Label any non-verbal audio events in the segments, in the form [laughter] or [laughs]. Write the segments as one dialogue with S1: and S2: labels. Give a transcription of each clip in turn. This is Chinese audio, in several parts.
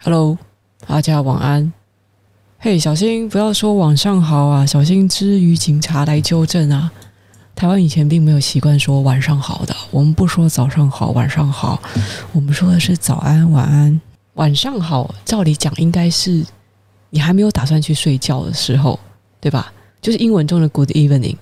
S1: Hello，大家晚安。嘿，小心不要说晚上好啊，小心之余警察来纠正啊。台湾以前并没有习惯说晚上好的，我们不说早上好、晚上好，我们说的是早安、晚安。晚上好，照理讲应该是你还没有打算去睡觉的时候，对吧？就是英文中的 Good evening。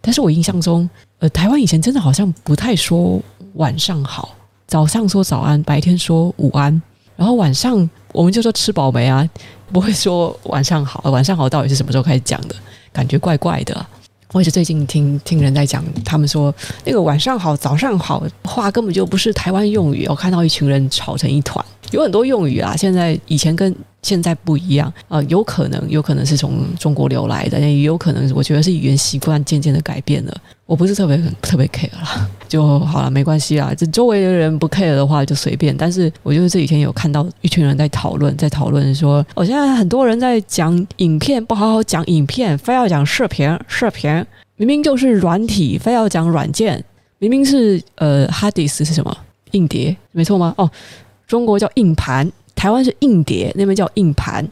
S1: 但是我印象中，呃，台湾以前真的好像不太说晚上好，早上说早安，白天说午安。然后晚上我们就说吃饱没啊，不会说晚上好。晚上好到底是什么时候开始讲的？感觉怪怪的。我也是最近听听人在讲，他们说那个晚上好、早上好话根本就不是台湾用语。我看到一群人吵成一团，有很多用语啊，现在以前跟现在不一样啊，呃，有可能有可能是从中国流来的，也有可能我觉得是语言习惯渐渐的改变了。我不是特别特别 care 了，[laughs] 就好了，没关系啦。这周围的人不 care 的话就随便。但是我就是这几天有看到一群人在讨论，在讨论说，我、哦、现在很多人在讲影片，不好好讲影片，非要讲视频，视频明明就是软体，非要讲软件，明明是呃，hard disk 是什么？硬碟，没错吗？哦，中国叫硬盘，台湾是硬碟，那边叫硬盘。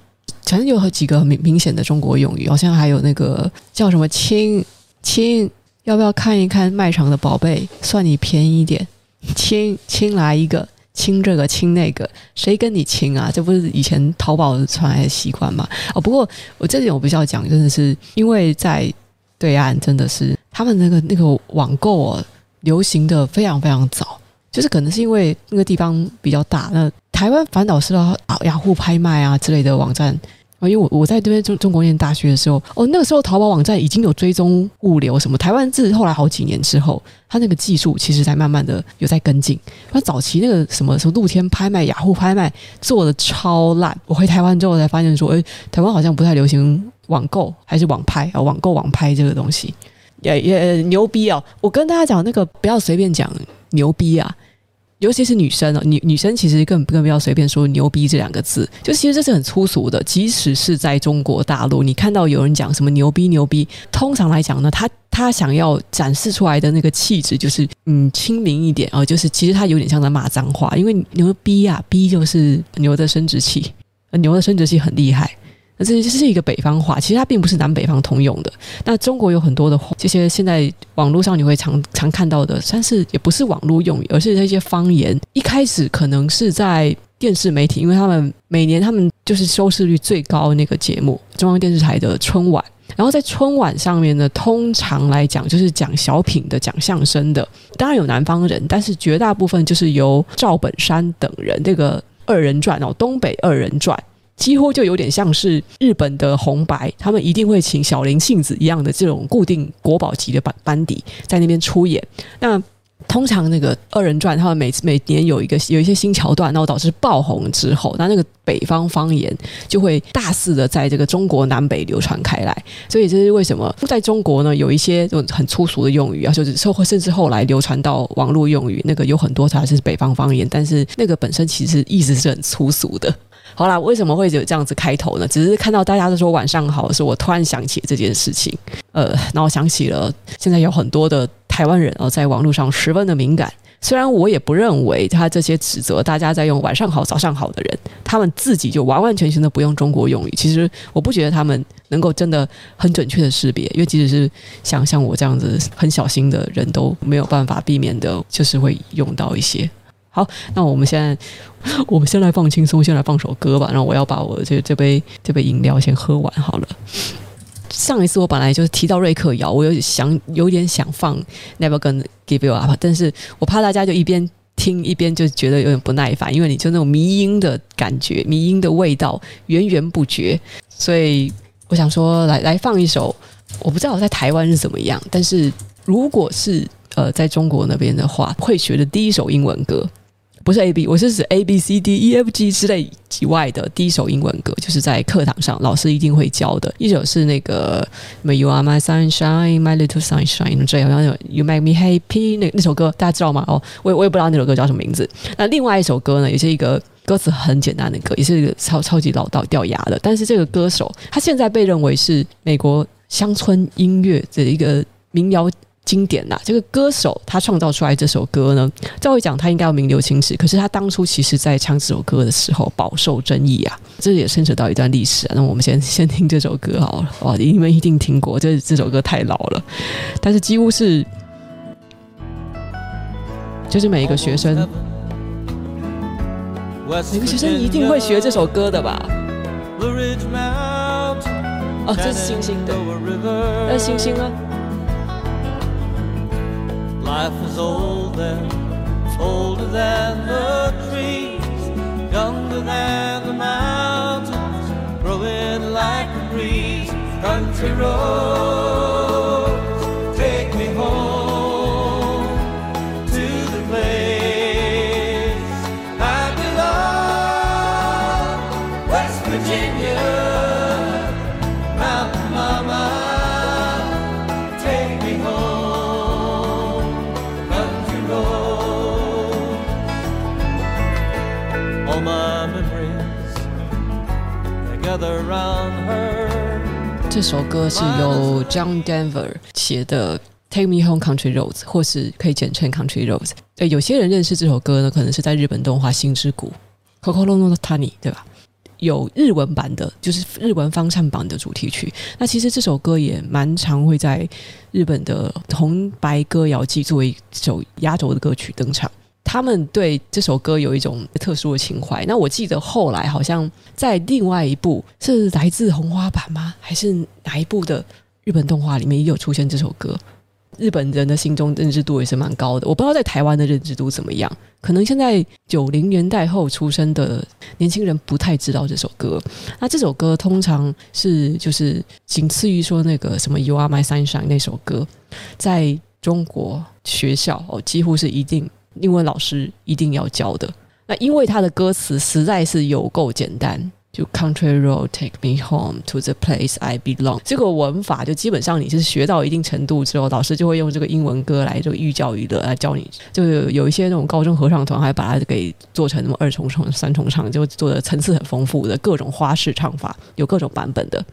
S1: 反正有几个明明显的中国用语，好像还有那个叫什么“亲亲”。要不要看一看卖场的宝贝？算你便宜一点，亲亲来一个，亲这个亲那个，谁跟你亲啊？这不是以前淘宝传来的习惯吗？哦，不过我这点我必须要讲，真的是因为在对岸，真的是他们那个那个网购哦，流行的非常非常早，就是可能是因为那个地方比较大。那台湾反倒是啊，雅虎拍卖啊之类的网站。啊，因为我我在这边中中国念大学的时候，哦，那个时候淘宝网站已经有追踪物流什么。台湾自后来好几年之后，它那个技术其实才慢慢的有在跟进。那早期那个什么什么露天拍卖、雅虎拍卖做的超烂。我回台湾之后才发现说，诶，台湾好像不太流行网购还是网拍啊，网购网拍这个东西也也牛逼哦。我跟大家讲那个不要随便讲牛逼啊。尤其是女生哦，女女生其实更更不要随便说“牛逼”这两个字，就其实这是很粗俗的。即使是在中国大陆，你看到有人讲什么“牛逼牛逼”，通常来讲呢，他他想要展示出来的那个气质就是嗯亲民一点哦，就是其实他有点像在骂脏话，因为牛逼啊，逼就是牛的生殖器，牛的生殖器很厉害。这这是一个北方话，其实它并不是南北方通用的。那中国有很多的话这些现在网络上你会常常看到的，但是也不是网络用语，而是那些方言。一开始可能是在电视媒体，因为他们每年他们就是收视率最高的那个节目——中央电视台的春晚。然后在春晚上面呢，通常来讲就是讲小品的、讲相声的，当然有南方人，但是绝大部分就是由赵本山等人这个二人转哦，东北二人转。几乎就有点像是日本的红白，他们一定会请小林幸子一样的这种固定国宝级的班班底在那边出演。那通常那个二人转，他们每次每年有一个有一些新桥段，然后导致爆红之后，那那个北方方言就会大肆的在这个中国南北流传开来。所以这是为什么在中国呢，有一些就很粗俗的用语啊，就是甚甚至后来流传到网络用语，那个有很多它是北方方言，但是那个本身其实意思是很粗俗的。好啦，为什么会有这样子开头呢？只是看到大家都说晚上好的时，我突然想起这件事情，呃，那我想起了现在有很多的台湾人哦，在网络上十分的敏感。虽然我也不认为他这些指责大家在用晚上好、早上好的人，他们自己就完完全全的不用中国用语。其实我不觉得他们能够真的很准确的识别，因为即使是像像我这样子很小心的人都没有办法避免的，就是会用到一些。好，那我们现在，[laughs] 我们先来放轻松，先来放首歌吧。然后我要把我这这杯这杯饮料先喝完好了。上一次我本来就是提到瑞克摇，我有想有点想放 Never Gonna Give You Up，但是我怕大家就一边听一边就觉得有点不耐烦，因为你就那种迷音的感觉，迷音的味道源源不绝，所以我想说来来放一首，我不知道我在台湾是怎么样，但是如果是呃在中国那边的话，会学的第一首英文歌。不是 A B，我是指 A B C D E F G 之类以外的第一首英文歌，就是在课堂上老师一定会教的。一首是那个什么 You Are My Sunshine, My Little Sunshine，这样，然后 You Make Me Happy，那那首歌大家知道吗？哦，我也我也不知道那首歌叫什么名字。那另外一首歌呢，也是一个歌词很简单的歌，也是一个超超级老道掉牙的。但是这个歌手他现在被认为是美国乡村音乐的一个民谣。经典呐。这个歌手他创造出来这首歌呢，照理讲他应该要名留青史，可是他当初其实在唱这首歌的时候饱受争议啊，这也牵扯到一段历史啊。那我们先先听这首歌好了，哇，你们一定听过，这这首歌太老了，但是几乎是，就是每一个学生，每个学生一定会学这首歌的吧？哦，这是星星的，那星星 Life was
S2: older, older than the trees, younger than the mountains, growing like a breeze. Country road.
S1: 这首歌是由 John Denver 写的《Take Me Home Country Roads》，或是可以简称《Country Roads》。对，有些人认识这首歌呢，可能是在日本动画《星之谷》（Kokoro no Tani） 对吧？有日文版的，就是日文翻唱版的主题曲。那其实这首歌也蛮常会在日本的红白歌谣季作为一首压轴的歌曲登场。他们对这首歌有一种特殊的情怀。那我记得后来好像在另外一部是来自红花版吗？还是哪一部的日本动画里面也有出现这首歌？日本人的心中认知度也是蛮高的。我不知道在台湾的认知度怎么样。可能现在九零年代后出生的年轻人不太知道这首歌。那这首歌通常是就是仅次于说那个什么 You Are My Sunshine 那首歌，在中国学校哦几乎是一定。英文老师一定要教的，那因为他的歌词实在是有够简单，就 Country road take me home to the place I belong。这个文法就基本上你是学到一定程度之后，老师就会用这个英文歌来就寓教于乐来教你。就有一些那种高中合唱团还把它给做成什么二重唱、三重唱，就做的层次很丰富的各种花式唱法，有各种版本的。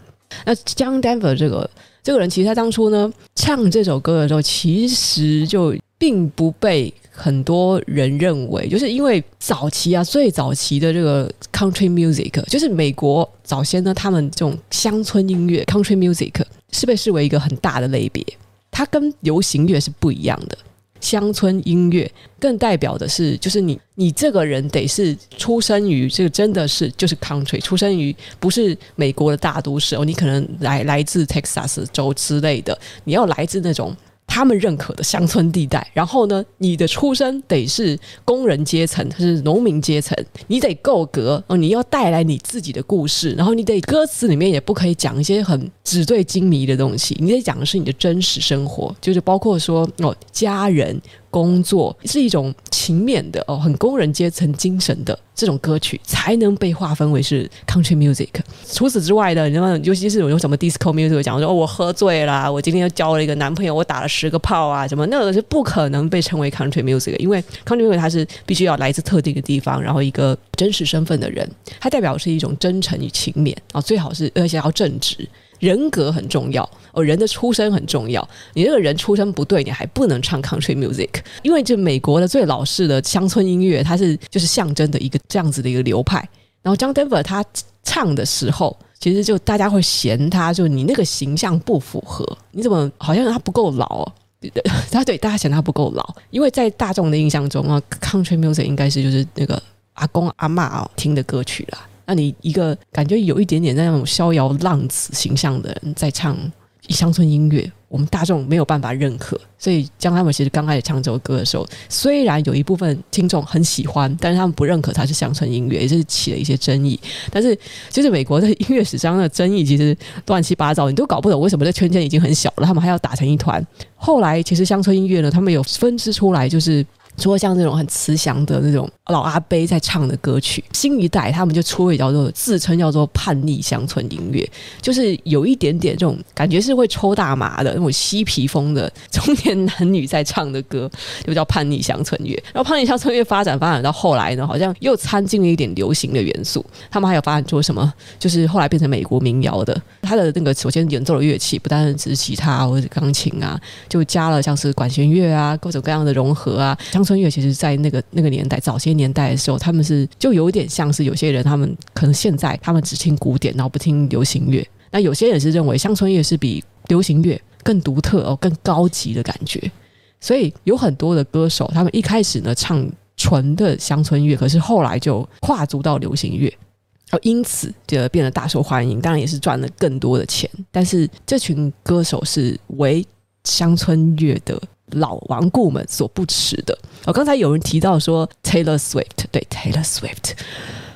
S1: 那 John Denver 这个这个人，其实他当初呢唱这首歌的时候，其实就并不被。很多人认为，就是因为早期啊，最早期的这个 country music，就是美国早先呢，他们这种乡村音乐 country music 是被视为一个很大的类别，它跟流行乐是不一样的。乡村音乐更代表的是，就是你你这个人得是出生于这个真的是就是 country，出生于不是美国的大都市哦，你可能来来自 Texas 州之类的，你要来自那种。他们认可的乡村地带，然后呢，你的出身得是工人阶层，是农民阶层，你得够格哦，你要带来你自己的故事，然后你得歌词里面也不可以讲一些很纸醉金迷的东西，你得讲的是你的真实生活，就是包括说哦，家人。工作是一种勤勉的哦，很工人阶层精神的这种歌曲，才能被划分为是 country music。除此之外的，你知道尤其是有什么 disco music，讲说哦，我喝醉了，我今天又交了一个男朋友，我打了十个炮啊，什么那个是不可能被称为 country music，因为 country music 它是必须要来自特定的地方，然后一个真实身份的人，它代表是一种真诚与勤勉啊，最好是而且要正直。人格很重要哦，人的出身很重要。你这个人出身不对，你还不能唱 country music，因为这美国的最老式的乡村音乐，它是就是象征的一个这样子的一个流派。然后 John Denver 他唱的时候，其实就大家会嫌他，就你那个形象不符合，你怎么好像他不够老？[laughs] 他对大家嫌他不够老，因为在大众的印象中啊，country music 应该是就是那个阿公阿嬷啊听的歌曲啦。那你一个感觉有一点点那种逍遥浪子形象的人在唱乡村音乐，我们大众没有办法认可。所以，江他们其实刚开始唱这首歌的时候，虽然有一部分听众很喜欢，但是他们不认可它是乡村音乐，也是起了一些争议。但是，其实美国的音乐史上的争议其实乱七八糟，你都搞不懂为什么这圈圈已经很小了，他们还要打成一团。后来，其实乡村音乐呢，他们有分支出来，就是。除了像那种很慈祥的那种老阿伯在唱的歌曲，新一代他们就出了叫做自称叫做叛逆乡村音乐，就是有一点点这种感觉是会抽大麻的那种嬉皮风的中年男女在唱的歌，就叫叛逆乡村乐。然后叛逆乡村乐发展发展到后来呢，好像又掺进了一点流行的元素。他们还有发展出什么？就是后来变成美国民谣的，他的那个首先演奏的乐器不单只是吉他或者钢琴啊，就加了像是管弦乐啊，各种各样的融合啊，村乐其实，在那个那个年代，早些年代的时候，他们是就有点像是有些人，他们可能现在他们只听古典，然后不听流行乐。那有些人是认为乡村乐是比流行乐更独特哦，更高级的感觉。所以有很多的歌手，他们一开始呢唱纯的乡村乐，可是后来就跨足到流行乐，然后，因此就变得大受欢迎，当然也是赚了更多的钱。但是这群歌手是为乡村乐的。老顽固们所不齿的。哦、刚才有人提到说 Taylor Swift，对 Taylor Swift，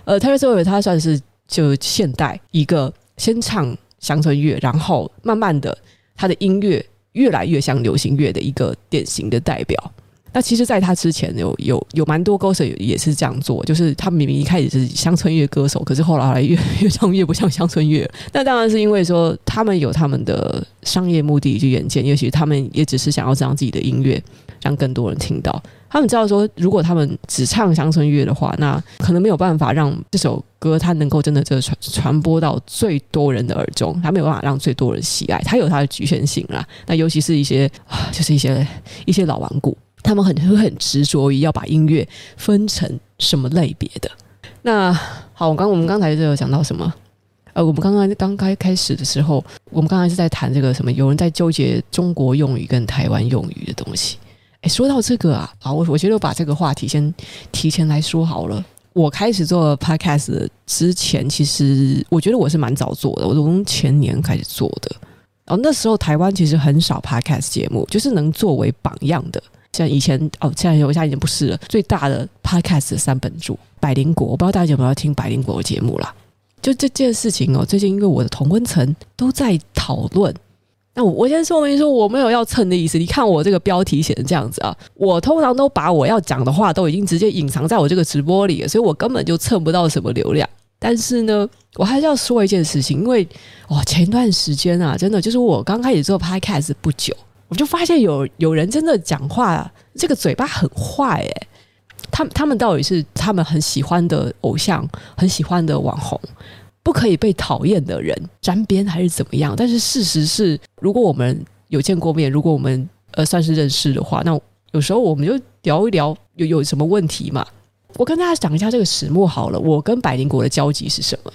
S1: 呃，Taylor Swift 他算是就现代一个先唱乡村乐，然后慢慢的他的音乐越来越像流行乐的一个典型的代表。那其实，在他之前有有有蛮多歌手也是这样做，就是他明明一开始是乡村乐歌手，可是后来越越唱越不像乡村乐。那当然是因为说他们有他们的商业目的去远见，也许他们也只是想要让自己的音乐让更多人听到。他们知道说，如果他们只唱乡村乐的话，那可能没有办法让这首歌它能够真的这传传播到最多人的耳中，他没有办法让最多人喜爱，它有它的局限性啦。那尤其是一些啊，就是一些一些老顽固。他们很会很执着于要把音乐分成什么类别的。那好，我刚我们刚才就有讲到什么？呃，我们刚刚刚开开始的时候，我们刚才是在谈这个什么？有人在纠结中国用语跟台湾用语的东西。哎，说到这个啊，好，我我觉得我把这个话题先提前来说好了。我开始做 podcast 之前，其实我觉得我是蛮早做的，我从前年开始做的。然后那时候台湾其实很少 podcast 节目，就是能作为榜样的。像以前哦，现在我，现在已经不是了。最大的 podcast 三本柱，百灵果，我不知道大家有没有听百灵果的节目啦。就这件事情哦，最近因为我的同温层都在讨论。那我我先说明说，我没有要蹭的意思。你看我这个标题写成这样子啊，我通常都把我要讲的话都已经直接隐藏在我这个直播里了，所以我根本就蹭不到什么流量。但是呢，我还是要说一件事情，因为哇，前段时间啊，真的就是我刚开始做 podcast 不久。我就发现有有人真的讲话，这个嘴巴很坏诶，他们他们到底是他们很喜欢的偶像，很喜欢的网红，不可以被讨厌的人沾边还是怎么样？但是事实是，如果我们有见过面，如果我们呃算是认识的话，那有时候我们就聊一聊有有什么问题嘛？我跟大家讲一下这个始末好了，我跟百灵果的交集是什么？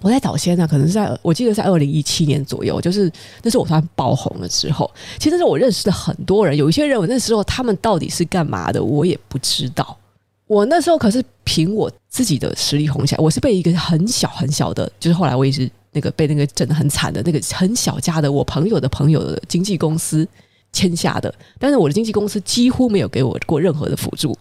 S1: 我在早先呢，可能是在我记得在二零一七年左右，就是那是我突然爆红了之后，其实是我认识的很多人，有一些人我那时候他们到底是干嘛的，我也不知道。我那时候可是凭我自己的实力红起来，我是被一个很小很小的，就是后来我也是那个被那个整得很惨的那个很小家的我朋友的朋友的经纪公司签下的，但是我的经纪公司几乎没有给我过任何的辅助。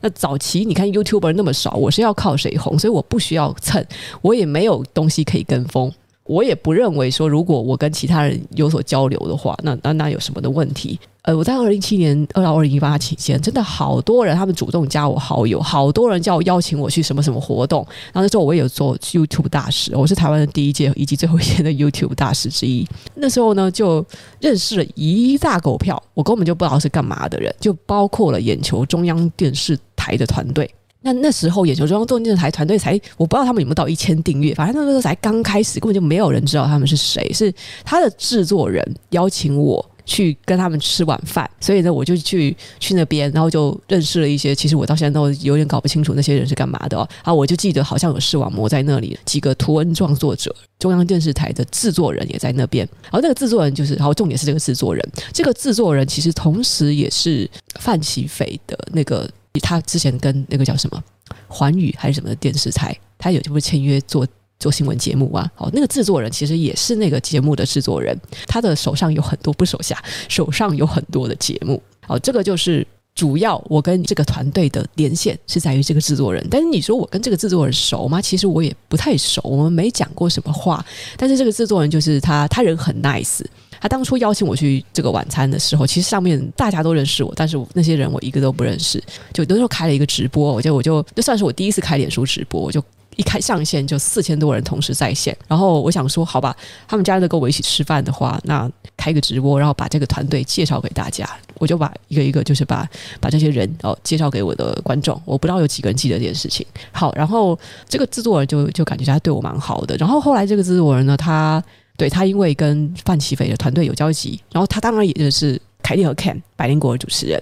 S1: 那早期你看 YouTuber 那么少，我是要靠谁红？所以我不需要蹭，我也没有东西可以跟风，我也不认为说如果我跟其他人有所交流的话，那那那有什么的问题？呃，我在二零一七年二到二零一八期间，真的好多人他们主动加我好友，好多人叫我邀请我去什么什么活动。然后那时候我也有做 YouTube 大使，我是台湾的第一届以及最后一届的 YouTube 大使之一。那时候呢，就认识了一大狗票，我根本就不知道是干嘛的人，就包括了眼球中央电视台的团队。那那时候眼球中央电视台团队才，我不知道他们有没有到一千订阅，反正那个时候才刚开始，根本就没有人知道他们是谁，是他的制作人邀请我。去跟他们吃晚饭，所以呢，我就去去那边，然后就认识了一些。其实我到现在都有点搞不清楚那些人是干嘛的哦。啊，我就记得好像有视网膜在那里，几个图文创作者，中央电视台的制作人也在那边。然后那个制作人就是，然后重点是这个制作人，这个制作人其实同时也是范琪斐的那个，他之前跟那个叫什么环宇还是什么的电视台，他有就会签约做。做新闻节目啊，好，那个制作人其实也是那个节目的制作人，他的手上有很多，不手下，手上有很多的节目，好，这个就是主要我跟这个团队的连线是在于这个制作人。但是你说我跟这个制作人熟吗？其实我也不太熟，我们没讲过什么话。但是这个制作人就是他，他人很 nice，他当初邀请我去这个晚餐的时候，其实上面大家都认识我，但是那些人我一个都不认识。就那时候开了一个直播，我就我就就算是我第一次开脸书直播，我就。一开上线就四千多人同时在线，然后我想说，好吧，他们家人都跟我一起吃饭的话，那开个直播，然后把这个团队介绍给大家，我就把一个一个就是把把这些人哦介绍给我的观众。我不知道有几个人记得这件事情。好，然后这个制作人就就感觉他对我蛮好的。然后后来这个制作人呢，他对他因为跟范琪斐的团队有交集，然后他当然也认识凯利和 Ken 百灵果的主持人。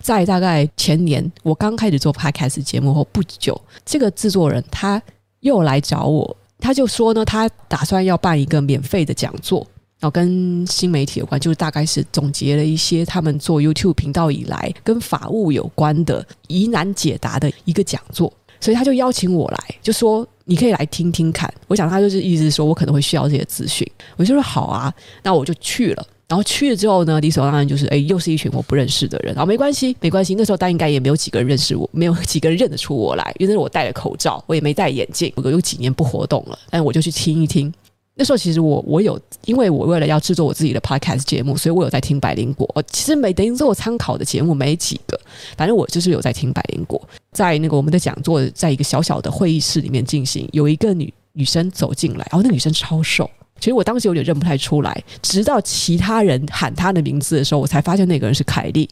S1: 在大概前年，我刚开始做 Podcast 节目后不久，这个制作人他又来找我，他就说呢，他打算要办一个免费的讲座，然后跟新媒体有关，就是大概是总结了一些他们做 YouTube 频道以来跟法务有关的疑难解答的一个讲座，所以他就邀请我来，就说你可以来听听看。我想他就是意思说我可能会需要这些资讯，我就说好啊，那我就去了。然后去了之后呢，理所当然就是，哎，又是一群我不认识的人。然后没关系，没关系。那时候大家应该也没有几个人认识我，没有几个人认得出我来，因为那时候我戴了口罩，我也没戴眼镜。我有几年不活动了，但我就去听一听。那时候其实我我有，因为我为了要制作我自己的 podcast 节目，所以我有在听百灵果。其实没等于做参考的节目没几个，反正我就是有在听百灵果。在那个我们的讲座，在一个小小的会议室里面进行，有一个女女生走进来，然后那女生超瘦。其实我当时有点认不太出来，直到其他人喊她的名字的时候，我才发现那个人是凯莉。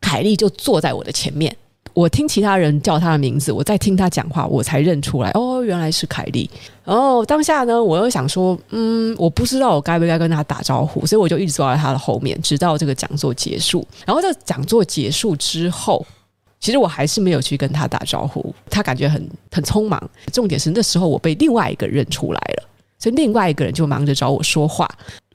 S1: 凯莉就坐在我的前面，我听其他人叫他的名字，我在听他讲话，我才认出来，哦，原来是凯莉。然后当下呢，我又想说，嗯，我不知道我该不该跟她打招呼，所以我就一直坐在她的后面，直到这个讲座结束。然后这讲座结束之后，其实我还是没有去跟她打招呼，她感觉很很匆忙。重点是那时候我被另外一个认出来了。所以另外一个人就忙着找我说话，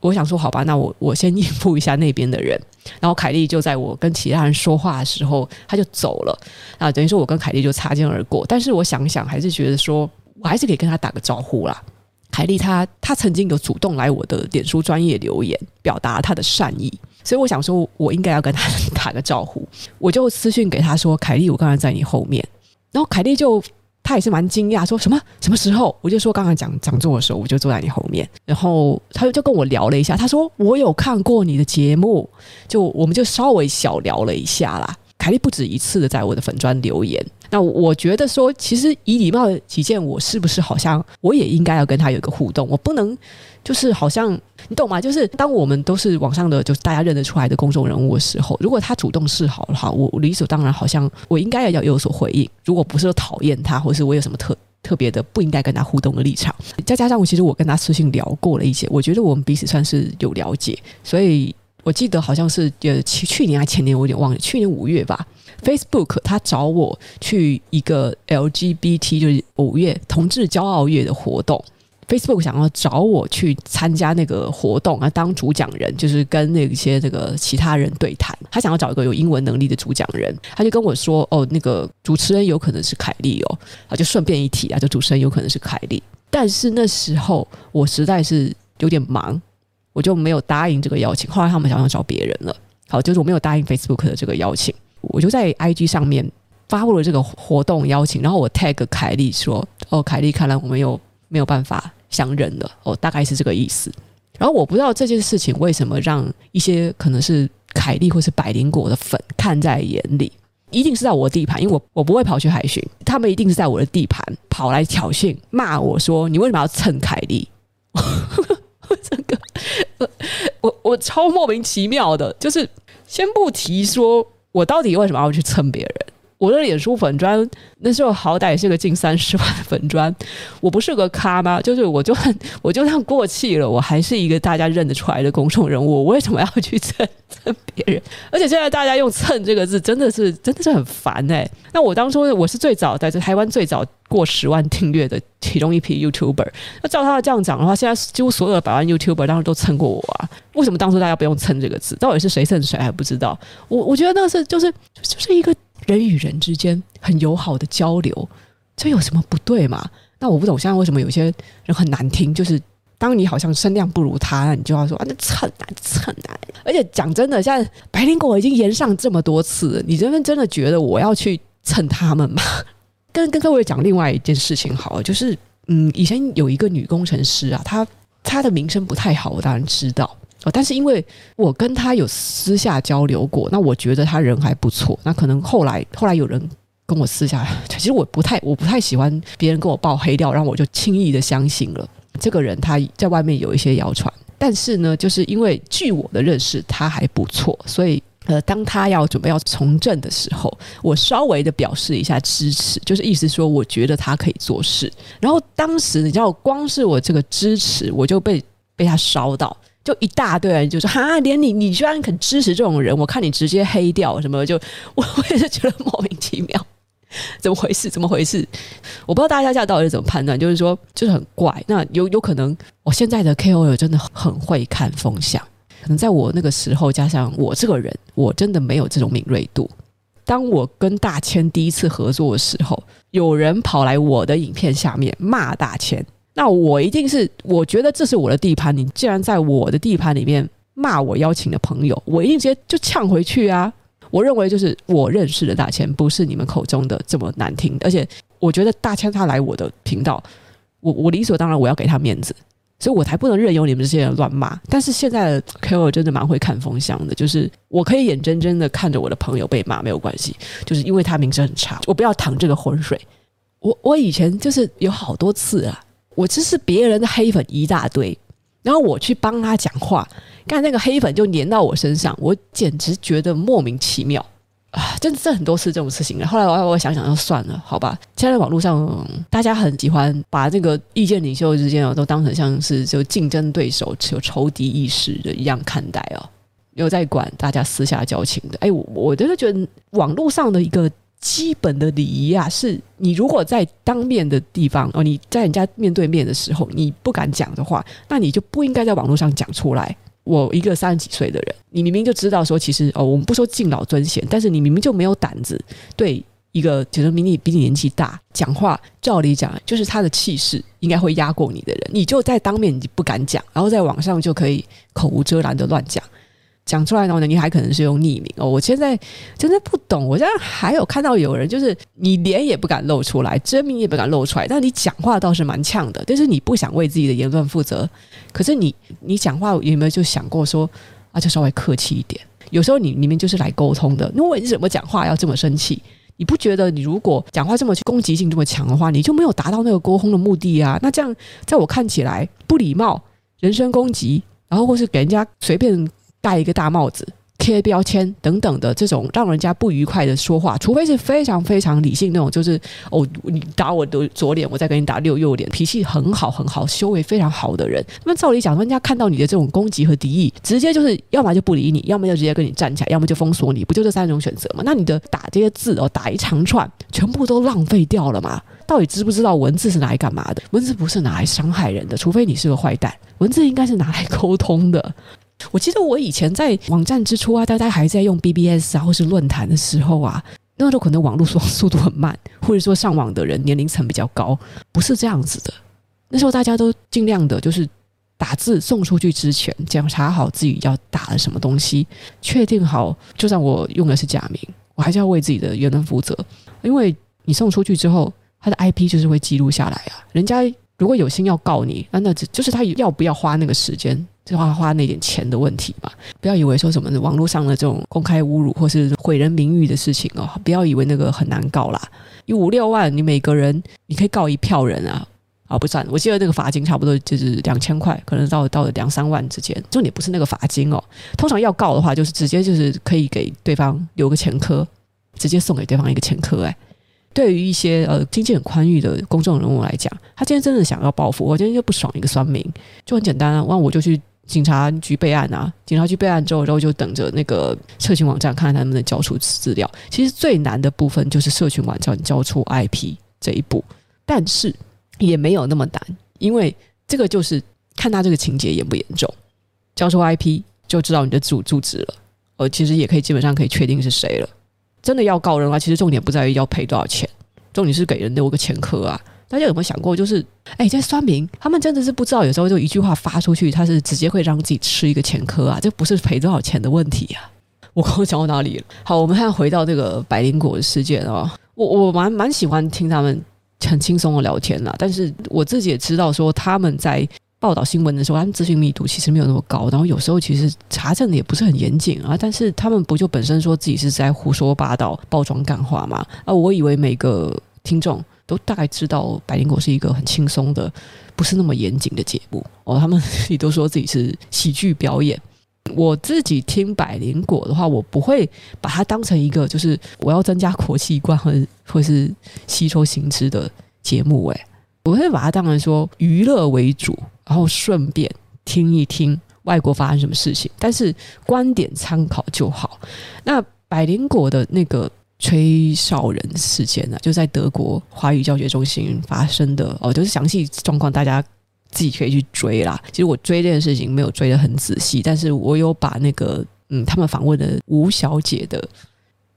S1: 我想说好吧，那我我先应付一下那边的人。然后凯莉就在我跟其他人说话的时候，他就走了啊，等于说我跟凯莉就擦肩而过。但是我想想，还是觉得说我还是可以跟他打个招呼啦。凯莉她她曾经有主动来我的脸书专业留言，表达她的善意，所以我想说我应该要跟他 [laughs] 打个招呼。我就私讯给他说：“凯莉，我刚才在你后面。”然后凯莉就。他也是蛮惊讶，说什么什么时候？我就说刚才讲讲座的时候，我就坐在你后面。然后他就跟我聊了一下，他说我有看过你的节目，就我们就稍微小聊了一下啦。凯莉不止一次的在我的粉专留言，那我觉得说，其实以礼貌起见，我是不是好像我也应该要跟他有一个互动？我不能就是好像你懂吗？就是当我们都是网上的，就是大家认得出来的公众人物的时候，如果他主动示好的话，我理所当然好像我应该要有所回应。如果不是说讨厌他，或是我有什么特特别的不应该跟他互动的立场，再加上我其实我跟他私信聊过了一些，我觉得我们彼此算是有了解，所以。我记得好像是呃去去年还前年，我有点忘了。去年五月吧，Facebook 他找我去一个 LGBT 就是五月同志骄傲月的活动，Facebook 想要找我去参加那个活动啊，当主讲人，就是跟那些这个其他人对谈。他想要找一个有英文能力的主讲人，他就跟我说：“哦，那个主持人有可能是凯莉哦。”啊，就顺便一提啊，就主持人有可能是凯莉。但是那时候我实在是有点忙。我就没有答应这个邀请，后来他们想要找别人了。好，就是我没有答应 Facebook 的这个邀请，我就在 IG 上面发布了这个活动邀请，然后我 tag 凯莉说：“哦，凯莉，看来我们有没有办法相认了。”哦，大概是这个意思。然后我不知道这件事情为什么让一些可能是凯莉或是百灵果的粉看在眼里，一定是在我的地盘，因为我我不会跑去海巡，他们一定是在我的地盘跑来挑衅骂我说：“你为什么要蹭凯莉？” [laughs] 这个。我我超莫名其妙的，就是先不提说我到底为什么要去蹭别人。我的脸书粉砖那时候好歹是个近三十万粉砖，[laughs] 我不是个咖吗？就是我就算我就算过气了，我还是一个大家认得出来的公众人物。我为什么要去蹭蹭别人？而且现在大家用“蹭”这个字，真的是真的是很烦哎、那我当初我是最早在这台湾最早过十万订阅的其中一批 YouTuber。那照他的这样讲的话，现在几乎所有的百万 YouTuber 当时都蹭过我啊。为什么当初大家不用“蹭”这个字？到底是谁蹭谁还不知道？我我觉得那是就是就是一个。人与人之间很友好的交流，这有什么不对嘛？那我不懂，现在为什么有些人很难听？就是当你好像声量不如他，那你就要说啊，那蹭啊蹭啊！而且讲真的，现在白灵果已经延上这么多次，你真的真的觉得我要去蹭他们吗？[laughs] 跟跟各位讲另外一件事情好了，就是嗯，以前有一个女工程师啊，她她的名声不太好，我当然知道。哦，但是因为我跟他有私下交流过，那我觉得他人还不错。那可能后来后来有人跟我私下，[laughs] 其实我不太我不太喜欢别人跟我爆黑料，然后我就轻易的相信了这个人他在外面有一些谣传。但是呢，就是因为据我的认识，他还不错，所以呃，当他要准备要从政的时候，我稍微的表示一下支持，就是意思说我觉得他可以做事。然后当时你知道，光是我这个支持，我就被被他烧到。就一大堆人就说哈，连你你居然肯支持这种人，我看你直接黑掉什么，就我我也是觉得莫名其妙，怎么回事？怎么回事？我不知道大家现在到底是怎么判断，就是说就是很怪。那有有可能我现在的 KOL 真的很会看风向，可能在我那个时候，加上我这个人，我真的没有这种敏锐度。当我跟大千第一次合作的时候，有人跑来我的影片下面骂大千。那我一定是，我觉得这是我的地盘。你既然在我的地盘里面骂我邀请的朋友，我一定直接就呛回去啊！我认为就是我认识的大千，不是你们口中的这么难听。而且我觉得大千他来我的频道，我我理所当然我要给他面子，所以我才不能任由你们这些人乱骂。但是现在的 Ko 真的蛮会看风向的，就是我可以眼睁睁的看着我的朋友被骂没有关系，就是因为他名声很差，我不要淌这个浑水。我我以前就是有好多次啊。我只是别人的黑粉一大堆，然后我去帮他讲话，看那个黑粉就黏到我身上，我简直觉得莫名其妙啊！真的是很多次这种事情了。后来我我想想，就算了，好吧。现在网络上大家很喜欢把这个意见领袖之间哦，都当成像是就竞争对手、有仇敌意识的一样看待哦，有在管大家私下交情的。哎，我我真的觉得网络上的一个。基本的礼仪啊，是你如果在当面的地方哦，你在人家面对面的时候，你不敢讲的话，那你就不应该在网络上讲出来。我一个三十几岁的人，你明明就知道说，其实哦，我们不说敬老尊贤，但是你明明就没有胆子对一个觉得比你比你年纪大讲话，照理讲就是他的气势应该会压过你的人，你就在当面你不敢讲，然后在网上就可以口无遮拦的乱讲。讲出来的话呢，你还可能是用匿名哦。我现在真的不懂，我现在还有看到有人就是你脸也不敢露出来，真名也不敢露出来，但你讲话倒是蛮呛的。但是你不想为自己的言论负责，可是你你讲话有没有就想过说啊，就稍微客气一点？有时候你明明就是来沟通的，那为什么讲话要这么生气？你不觉得你如果讲话这么攻击性这么强的话，你就没有达到那个沟通的目的啊？那这样在我看起来不礼貌、人身攻击，然后或是给人家随便。戴一个大帽子、贴标签等等的这种让人家不愉快的说话，除非是非常非常理性那种，就是哦，你打我的左脸，我再给你打右右脸，脾气很好很好，修为非常好的人，那么照理讲，人家看到你的这种攻击和敌意，直接就是要么就不理你，要么就直接跟你站起来，要么就封锁你，不就这三种选择吗？那你的打这些字哦，打一长串，全部都浪费掉了吗？到底知不知道文字是拿来干嘛的？文字不是拿来伤害人的，除非你是个坏蛋，文字应该是拿来沟通的。我记得我以前在网站之初啊，大家还在用 BBS 啊，或是论坛的时候啊，那时候可能网络速速度很慢，或者说上网的人年龄层比较高，不是这样子的。那时候大家都尽量的，就是打字送出去之前，检查好自己要打的什么东西，确定好，就算我用的是假名，我还是要为自己的言论负责，因为你送出去之后，他的 IP 就是会记录下来啊。人家如果有心要告你，那那只就是他要不要花那个时间。就花花那点钱的问题嘛，不要以为说什么网络上的这种公开侮辱或是毁人名誉的事情哦，不要以为那个很难告啦，一五六万，你每个人你可以告一票人啊，啊不算，我记得那个罚金差不多就是两千块，可能到到了两三万之间，重点不是那个罚金哦，通常要告的话，就是直接就是可以给对方留个前科，直接送给对方一个前科，哎，对于一些呃经济很宽裕的公众人物来讲，他今天真的想要报复，我今天就不爽一个酸民，就很简单啊，那我就去。警察局备案啊，警察局备案之后，然后就等着那个社群网站看看他能不能交出资料。其实最难的部分就是社群网站交出 IP 这一步，但是也没有那么难，因为这个就是看他这个情节严不严重，交出 IP 就知道你的住住址了。呃，其实也可以基本上可以确定是谁了。真的要告人的话，其实重点不在于要赔多少钱，重点是给人留个前科啊。大家有没有想过，就是哎，这些酸民他们真的是不知道，有时候就一句话发出去，他是直接会让自己吃一个前科啊！这不是赔多少钱的问题啊！[laughs] 我刚刚讲到哪里了？好，我们现在回到这个百灵果的事件啊，我我蛮蛮喜欢听他们很轻松的聊天啦，但是我自己也知道说他们在报道新闻的时候，他们资讯密度其实没有那么高，然后有时候其实查证的也不是很严谨啊。但是他们不就本身说自己是在胡说八道、包装干话吗？啊，我以为每个听众都大概知道百灵果是一个很轻松的，不是那么严谨的节目哦。他们自己都说自己是喜剧表演。我自己听百灵果的话，我不会把它当成一个就是我要增加国际观或或是吸收新知的节目。诶，我会把它当成说娱乐为主，然后顺便听一听外国发生什么事情，但是观点参考就好。那百灵果的那个吹哨人事件呢，就在德国华语教学中心发生的哦，就是详细状况大家。自己可以去追啦。其实我追这件事情没有追得很仔细，但是我有把那个嗯，他们访问的吴小姐的，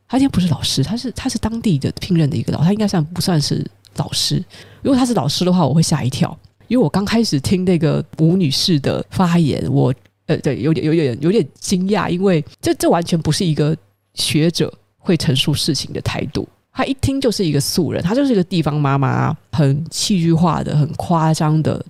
S1: 她应该不是老师，她是她是当地的聘任的一个老，她应该算不算是老师？如果她是老师的话，我会吓一跳，因为我刚开始听那个吴女士的发言，我呃对，有点有点有点惊讶，因为这这完全不是一个学者会陈述事情的态度。她一听就是一个素人，她就是一个地方妈妈，很戏剧化的、很夸张的。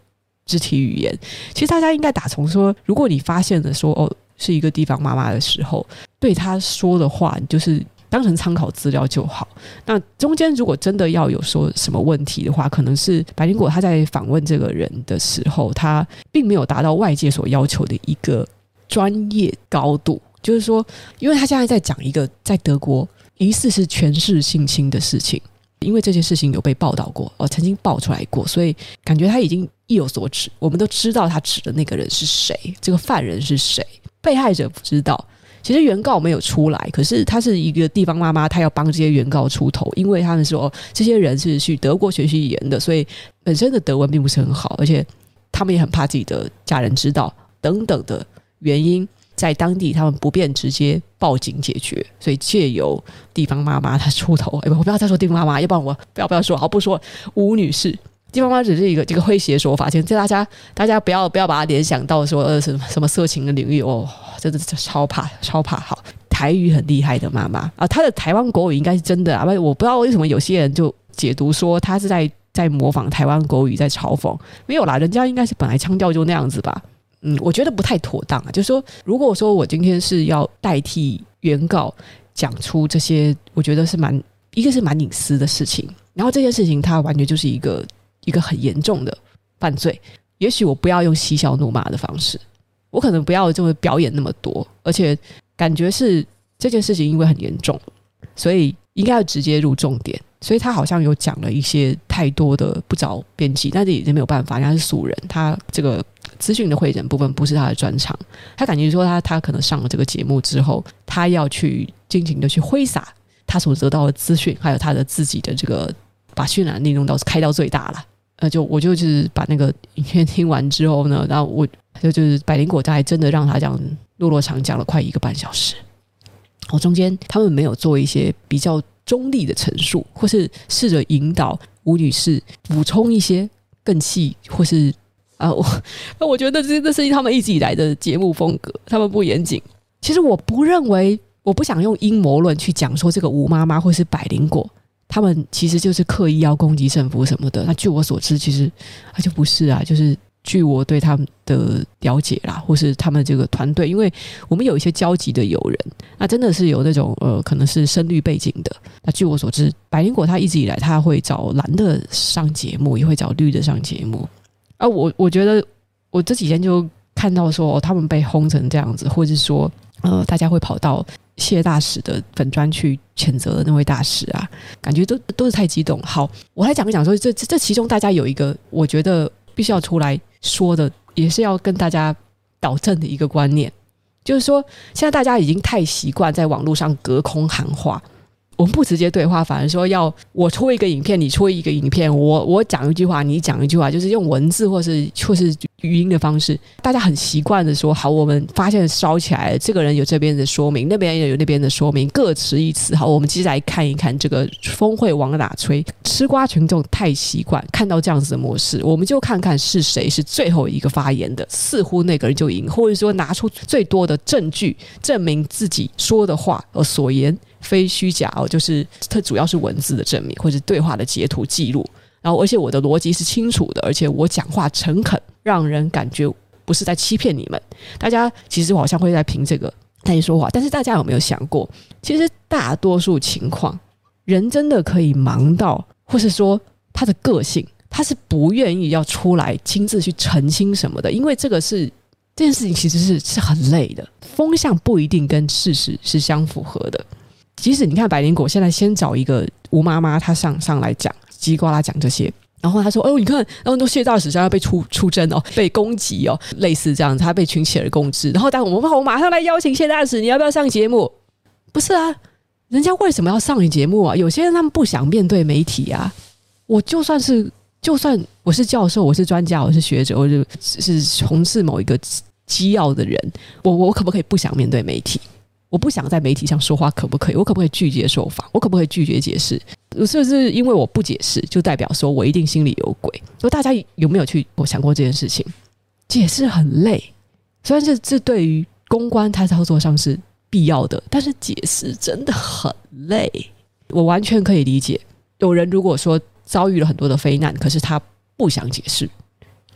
S1: 肢体语言，其实大家应该打从说，如果你发现了说哦是一个地方妈妈的时候，对她说的话，你就是当成参考资料就好。那中间如果真的要有说什么问题的话，可能是白灵果他在访问这个人的时候，他并没有达到外界所要求的一个专业高度。就是说，因为他现在在讲一个在德国疑似是权势性侵的事情。因为这件事情有被报道过，哦，曾经爆出来过，所以感觉他已经意有所指。我们都知道他指的那个人是谁，这个犯人是谁，被害者不知道。其实原告没有出来，可是他是一个地方妈妈，他要帮这些原告出头，因为他们说这些人是去德国学习语言的，所以本身的德文并不是很好，而且他们也很怕自己的家人知道等等的原因。在当地，他们不便直接报警解决，所以借由地方妈妈她出头。哎，我不要再说地方妈妈，要不然我不要不要说，好不说吴女士。地方妈妈只是一个这个诙谐说法，请大家大家不要不要把它联想到说呃什么什么色情的领域哦，真的是超怕超怕。好，台语很厉害的妈妈啊，她的台湾国语应该是真的啊，不我不知道为什么有些人就解读说她是在在模仿台湾国语在嘲讽，没有啦，人家应该是本来腔调就那样子吧。嗯，我觉得不太妥当啊。就是说，如果说我今天是要代替原告讲出这些，我觉得是蛮一个是蛮隐私的事情。然后这件事情它完全就是一个一个很严重的犯罪。也许我不要用嬉笑怒骂的方式，我可能不要这么表演那么多，而且感觉是这件事情因为很严重，所以应该要直接入重点。所以他好像有讲了一些太多的不着边际，但是已经没有办法，人家是素人，他这个。资讯的汇整部分不是他的专长，他感觉说他他可能上了这个节目之后，他要去尽情的去挥洒他所得到的资讯，还有他的自己的这个把渲染力用到开到最大了。[laughs] 呃，就我就是把那个影片听完之后呢，然后我就就是百灵果家还真的让他这样落落长讲了快一个半小时。我中间他们没有做一些比较中立的陈述，或是试着引导吴女士补充一些更细或是。啊，我那我觉得这这是他们一直以来的节目风格，他们不严谨。其实我不认为，我不想用阴谋论去讲说这个吴妈妈或是百灵果，他们其实就是刻意要攻击政府什么的。那据我所知，其实啊就不是啊，就是据我对他们的了解啦，或是他们这个团队，因为我们有一些交集的友人，那真的是有那种呃，可能是深绿背景的。那据我所知，百灵果他一直以来他会找蓝的上节目，也会找绿的上节目。啊，我我觉得我这几天就看到说，哦，他们被轰成这样子，或者是说，呃，大家会跑到谢大使的粉专去谴责的那位大使啊，感觉都都是太激动。好，我来讲一讲说，这这这其中大家有一个，我觉得必须要出来说的，也是要跟大家导正的一个观念，就是说，现在大家已经太习惯在网络上隔空喊话。我们不直接对话，反而说要我出一个影片，你出一个影片，我我讲一句话，你讲一句话，就是用文字或是或是语音的方式，大家很习惯的说好，我们发现烧起来了，这个人有这边的说明，那边也有那边的说明，各持一词。好，我们接下来看一看这个风会往哪吹。吃瓜群众太习惯看到这样子的模式，我们就看看是谁是最后一个发言的，似乎那个人就赢，或者说拿出最多的证据证明自己说的话而所言。非虚假哦，就是它主要是文字的证明，或者对话的截图记录然后而且我的逻辑是清楚的，而且我讲话诚恳，让人感觉不是在欺骗你们。大家其实我好像会在凭这个在你说话，但是大家有没有想过，其实大多数情况，人真的可以忙到，或是说他的个性，他是不愿意要出来亲自去澄清什么的，因为这个是这件事情其实是是很累的，风向不一定跟事实是相符合的。即使你看百灵果现在先找一个吴妈妈，她上上来讲叽呱啦讲这些，然后她说：“哦，你看，然后都谢大使将要被出出征哦，被攻击哦，类似这样子，他被群起而攻之。然后，但我们我马上来邀请谢大使，你要不要上节目？不是啊，人家为什么要上你节目啊？有些人他们不想面对媒体啊。我就算是就算我是教授，我是专家，我是学者，我就是从事某一个机要的人，我我可不可以不想面对媒体？”我不想在媒体上说话，可不可以？我可不可以拒绝受访？我可不可以拒绝解释？是不是因为我不解释，就代表说我一定心里有鬼？就大家有没有去我想过这件事情？解释很累，虽然是这对于公关他操作上是必要的，但是解释真的很累。我完全可以理解，有人如果说遭遇了很多的非难，可是他不想解释，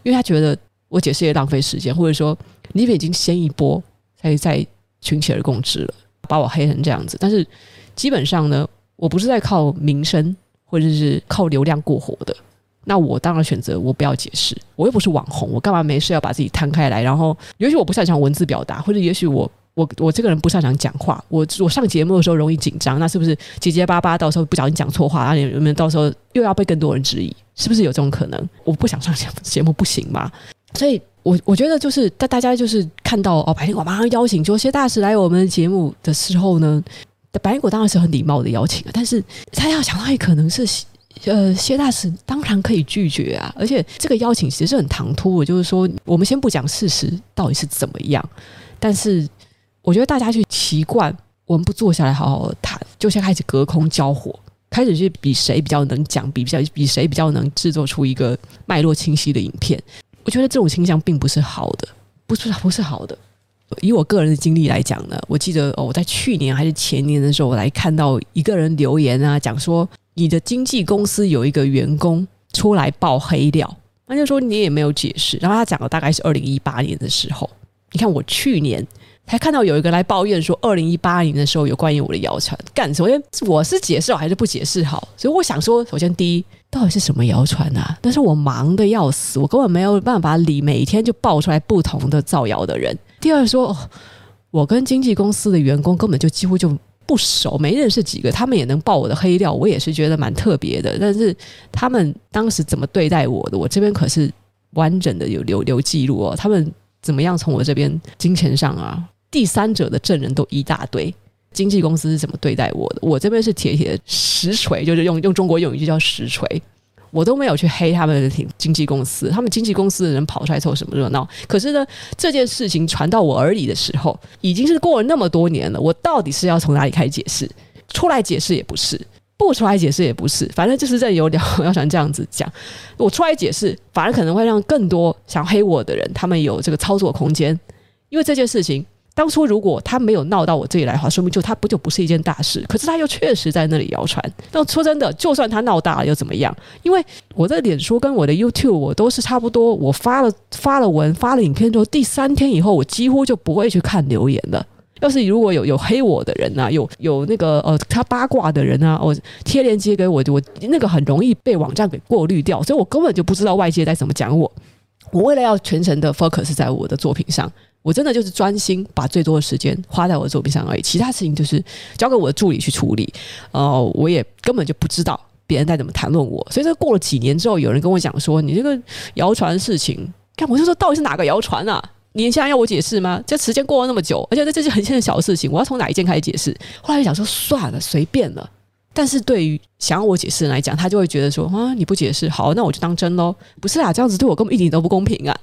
S1: 因为他觉得我解释也浪费时间，或者说你已经先一波在在。群起而攻之了，把我黑成这样子。但是基本上呢，我不是在靠名声或者是靠流量过活的。那我当然选择我不要解释，我又不是网红，我干嘛没事要把自己摊开来？然后，也许我不擅长文字表达，或者也许我我我这个人不擅长讲话，我我上节目的时候容易紧张，那是不是结结巴巴，到时候不小心讲错话，那你们到时候又要被更多人质疑？是不是有这种可能？我不想上节节目，不行吗？所以。我我觉得就是大大家就是看到哦，白灵果马上邀请，就谢大使来我们节目的时候呢，白灵果当然是很礼貌的邀请啊，但是他要想到也可能是呃谢大使当然可以拒绝啊，而且这个邀请其实是很唐突的，就是说我们先不讲事实到底是怎么样，但是我觉得大家去习惯，我们不坐下来好好谈，就先开始隔空交火，开始去比谁比较能讲，比比较比谁比较能制作出一个脉络清晰的影片。我觉得这种倾向并不是好的，不是不是好的。以我个人的经历来讲呢，我记得哦，我在去年还是前年的时候，我来看到一个人留言啊，讲说你的经纪公司有一个员工出来爆黑料，那就说你也没有解释。然后他讲的大概是二零一八年的时候，你看我去年。还看到有一个来抱怨说，二零一八年的时候有关于我的谣传，干，首先我是解释好还是不解释好？所以我想说，首先第一，到底是什么谣传啊？但是我忙得要死，我根本没有办法理每天就爆出来不同的造谣的人。第二说，我跟经纪公司的员工根本就几乎就不熟，没认识几个，他们也能爆我的黑料，我也是觉得蛮特别的。但是他们当时怎么对待我的，我这边可是完整的有留留记录哦。他们怎么样从我这边金钱上啊？第三者的证人都一大堆，经纪公司是怎么对待我的？我这边是铁铁实锤，就是用用中国用语就叫实锤，我都没有去黑他们的经纪公司，他们经纪公司的人跑出来凑什么热闹？可是呢，这件事情传到我耳里的时候，已经是过了那么多年了，我到底是要从哪里开始解释？出来解释也不是，不出来解释也不是，反正就是在有聊 [laughs] 要想这样子讲，我出来解释，反而可能会让更多想黑我的人，他们有这个操作空间，因为这件事情。当初如果他没有闹到我这里来的话，说明就他不就不是一件大事。可是他又确实在那里谣传。那说真的，就算他闹大了又怎么样？因为我的脸书跟我的 YouTube 我都是差不多，我发了发了文发了影片之后，第三天以后我几乎就不会去看留言了。要是如果有有黑我的人啊，有有那个呃他八卦的人啊，我贴链接给我，我那个很容易被网站给过滤掉，所以我根本就不知道外界在怎么讲我。我为了要全程的 focus 在我的作品上。我真的就是专心把最多的时间花在我的作品上而已，其他事情就是交给我的助理去处理。呃，我也根本就不知道别人在怎么谈论我。所以，这过了几年之后，有人跟我讲说：“你这个谣传事情，看我就说到底是哪个谣传啊？你现在要我解释吗？这时间过了那么久，而且这这是很件小的事情，我要从哪一件开始解释？”后来就想说算了，随便了。但是对于想要我解释的人来讲，他就会觉得说：“啊，你不解释，好，那我就当真喽。”不是啊，这样子对我根本一点都不公平啊！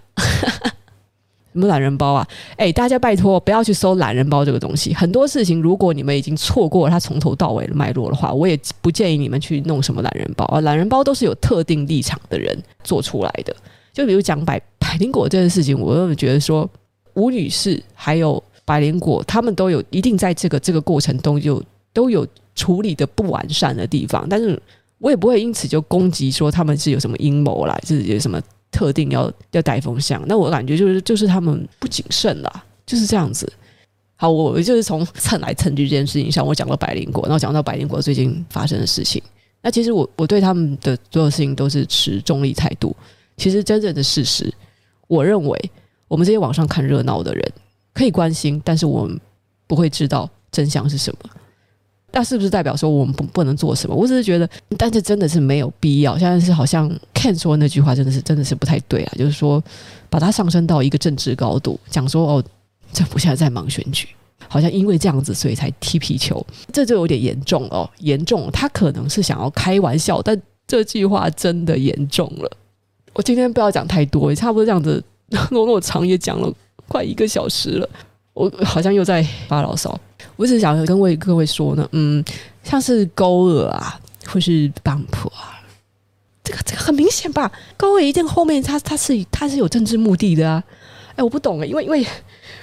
S1: 什么懒人包啊？哎，大家拜托不要去搜懒人包这个东西。很多事情，如果你们已经错过了它从头到尾的脉络的话，我也不建议你们去弄什么懒人包啊。懒人包都是有特定立场的人做出来的。就比如讲百百灵果这件事情，我都觉得说吴女士还有百灵果，他们都有一定在这个这个过程中有都有处理的不完善的地方。但是我也不会因此就攻击说他们是有什么阴谋啦，就是有什么特定要要带风向。那我感觉就是就是他们不谨慎啦，就是这样子。好，我就是从蹭来蹭去这件事情上，我讲到百灵果，然后讲到百灵果最近发生的事情。那其实我我对他们的所有事情都是持中立态度。其实真正的事实，我认为我们这些网上看热闹的人可以关心，但是我们不会知道真相是什么。那是不是代表说我们不不能做什么？我只是觉得，但是真的是没有必要。现在是好像 Ken 说那句话真的是真的是不太对啊，就是说把它上升到一个政治高度，讲说哦，政府现在在忙选举，好像因为这样子所以才踢皮球，这就有点严重哦，严重。他可能是想要开玩笑，但这句话真的严重了。我今天不要讲太多，差不多这样子，那么长也讲了快一个小时了，我好像又在发牢骚。我只是想跟位各位说呢，嗯，像是勾二啊，或是 bump 啊，这个这个很明显吧？勾二一定后面他他是他是有政治目的的啊！哎，我不懂啊，因为因为。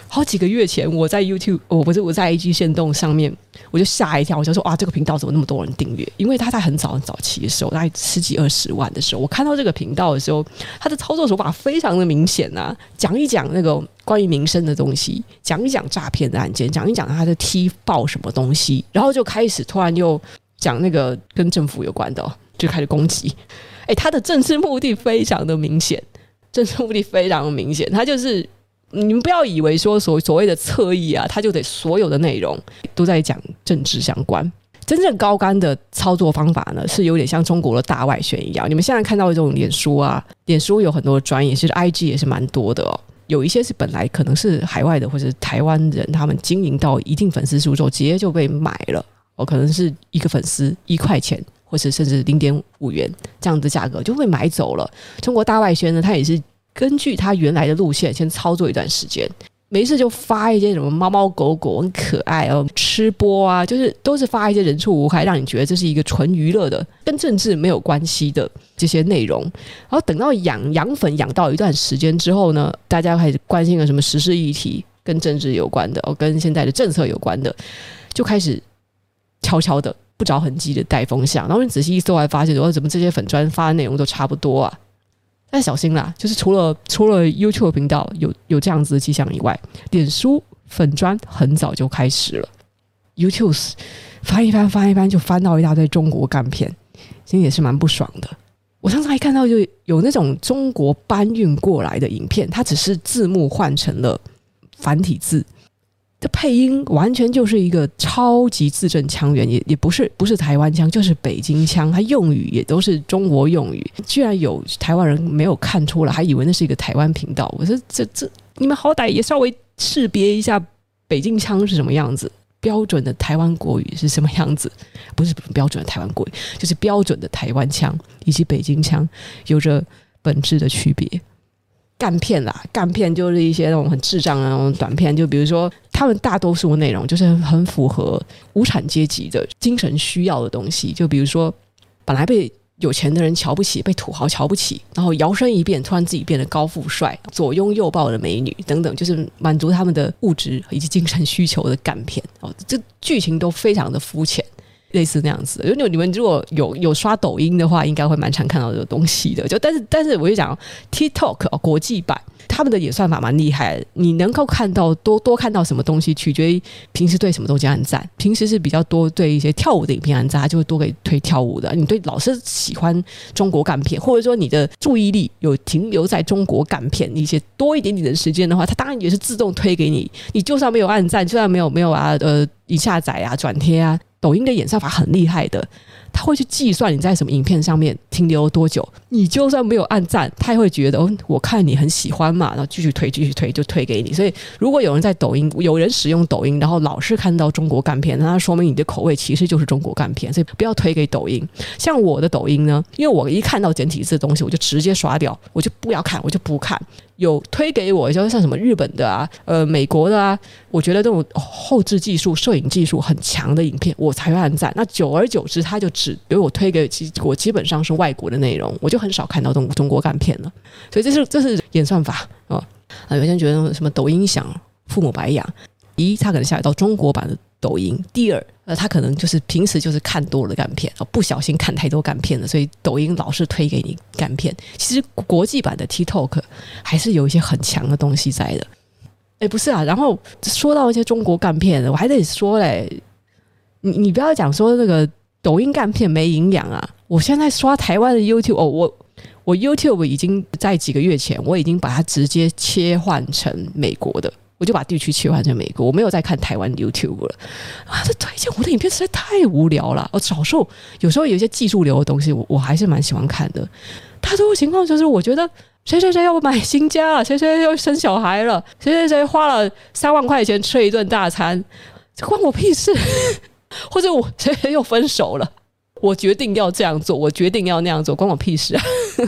S1: 好几个月前，我在 YouTube，我不是我在 IG 限动上面，我就吓一跳，我就说哇，这个频道怎么那么多人订阅？因为他在很早很早期的时候，大概十几二十万的时候，我看到这个频道的时候，他的操作手法非常的明显呐、啊，讲一讲那个关于民生的东西，讲一讲诈骗的案件，讲一讲他的踢爆什么东西，然后就开始突然又讲那个跟政府有关的，就开始攻击。诶，他的政治目的非常的明显，政治目的非常的明显，他就是。你们不要以为说所所谓的侧翼啊，他就得所有的内容都在讲政治相关。真正高干的操作方法呢，是有点像中国的大外宣一样。你们现在看到的这种脸书啊，脸书有很多专业，其实 IG 也是蛮多的哦。有一些是本来可能是海外的或者台湾人，他们经营到一定粉丝数之后，直接就被买了。哦，可能是一个粉丝一块钱，或者甚至零点五元这样的价格就被买走了。中国大外宣呢，它也是。根据他原来的路线，先操作一段时间，没事就发一些什么猫猫狗狗很可爱哦，吃播啊，就是都是发一些人畜无害，让你觉得这是一个纯娱乐的，跟政治没有关系的这些内容。然后等到养养粉养到一段时间之后呢，大家开始关心了什么时事议题，跟政治有关的哦，跟现在的政策有关的，就开始悄悄的不着痕迹的带风向。然后你仔细一搜，还发现说怎么这些粉专发的内容都差不多啊。但小心啦，就是除了除了 YouTube 频道有有这样子的迹象以外，脸书粉专很早就开始了。YouTube 翻一翻翻一翻，就翻到一大堆中国干片，其实也是蛮不爽的。我上次还看到就有那种中国搬运过来的影片，它只是字幕换成了繁体字。配音完全就是一个超级字正腔圆，也也不是不是台湾腔，就是北京腔。他用语也都是中国用语，居然有台湾人没有看出来，还以为那是一个台湾频道。我说这这，你们好歹也稍微识别一下北京腔是什么样子，标准的台湾国语是什么样子？不是标准的台湾国语，就是标准的台湾腔以及北京腔有着本质的区别。干片啦，干片就是一些那种很智障的那种短片，就比如说他们大多数内容就是很符合无产阶级的精神需要的东西，就比如说本来被有钱的人瞧不起，被土豪瞧不起，然后摇身一变，突然自己变得高富帅，左拥右抱的美女等等，就是满足他们的物质以及精神需求的干片哦，这剧情都非常的肤浅。类似那样子，因为你们如果有有刷抖音的话，应该会蛮常看到这个东西的。就但是但是，我就讲 TikTok，国际版他们的演算法蛮厉害。你能够看到多多看到什么东西，取决于平时对什么东西按赞。平时是比较多对一些跳舞的影片按赞，他就会多给推跳舞的。你对老是喜欢中国干片，或者说你的注意力有停留在中国干片一些多一点点的时间的话，它当然也是自动推给你。你就算没有按赞，就算没有没有啊呃一下载啊转贴啊。抖音的演算法很厉害的，他会去计算你在什么影片上面停留多久。你就算没有按赞，他也会觉得哦，我看你很喜欢嘛，然后继续推，继续推，就推给你。所以，如果有人在抖音，有人使用抖音，然后老是看到中国干片，那说明你的口味其实就是中国干片。所以，不要推给抖音。像我的抖音呢，因为我一看到简体字的东西，我就直接刷掉，我就不要看，我就不看。有推给我，就像什么日本的啊，呃，美国的啊，我觉得这种后置技术、摄影技术很强的影片，我才会按赞。那久而久之，他就只给我推给其我基本上是外国的内容，我就很少看到中中国干片了。所以这是 [laughs] 这是演算法啊。啊，有些人觉得什么抖音响父母白养，[laughs] 咦他可能下载到中国版的抖音。第二，呃，他可能就是平时就是看多了干片，哦，不小心看太多干片了，所以抖音老是推给你干片。其实国际版的 TikTok 还是有一些很强的东西在的。哎，不是啊，然后说到一些中国干片，我还得说嘞，你你不要讲说那个抖音干片没营养啊！我现在刷台湾的 YouTube，哦，我我 YouTube 已经在几个月前，我已经把它直接切换成美国的。我就把地区切换成美国，我没有再看台湾 YouTube 了啊！这推荐我的影片实在太无聊了。我少数有时候有一些技术流的东西，我我还是蛮喜欢看的。大多数情况就是，我觉得谁谁谁要买新家了，谁谁要生小孩了，谁谁谁花了三万块钱吃一顿大餐，这关我屁事。[laughs] 或者我谁谁又分手了，我决定要这样做，我决定要那样做，关我屁事啊！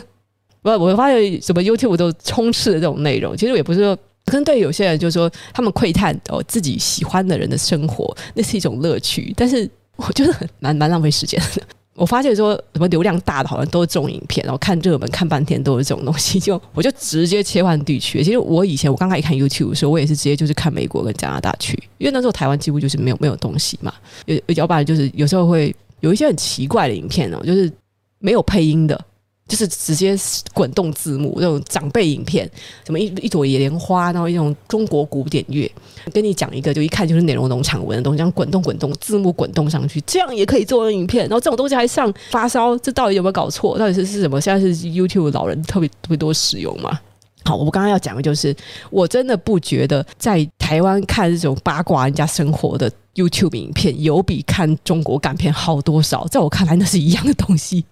S1: [laughs] 不，我发现什么 YouTube 都充斥的这种内容，其实也不是说。可能对有些人就是说，他们窥探哦自己喜欢的人的生活，那是一种乐趣。但是我觉得蛮蛮浪费时间的。[laughs] 我发现说什么流量大的好像都是这种影片，然后看热门看半天都是这种东西，就 [laughs] 我就直接切换地区。其实我以前我刚开始看 YouTube 的时候，我也是直接就是看美国跟加拿大区，因为那时候台湾几乎就是没有没有东西嘛。有要不然就是有时候会有一些很奇怪的影片哦，就是没有配音的。就是直接滚动字幕那种长辈影片，什么一一朵野莲花，然后一种中国古典乐，跟你讲一个，就一看就是内容农场文的东西，这样滚动滚动字幕滚动上去，这样也可以做成影片。然后这种东西还上发烧，这到底有没有搞错？到底是是什么？现在是 YouTube 老人特别特别多使用嘛？好，我刚刚要讲的就是，我真的不觉得在台湾看这种八卦人家生活的 YouTube 影片，有比看中国港片好多少？在我看来，那是一样的东西。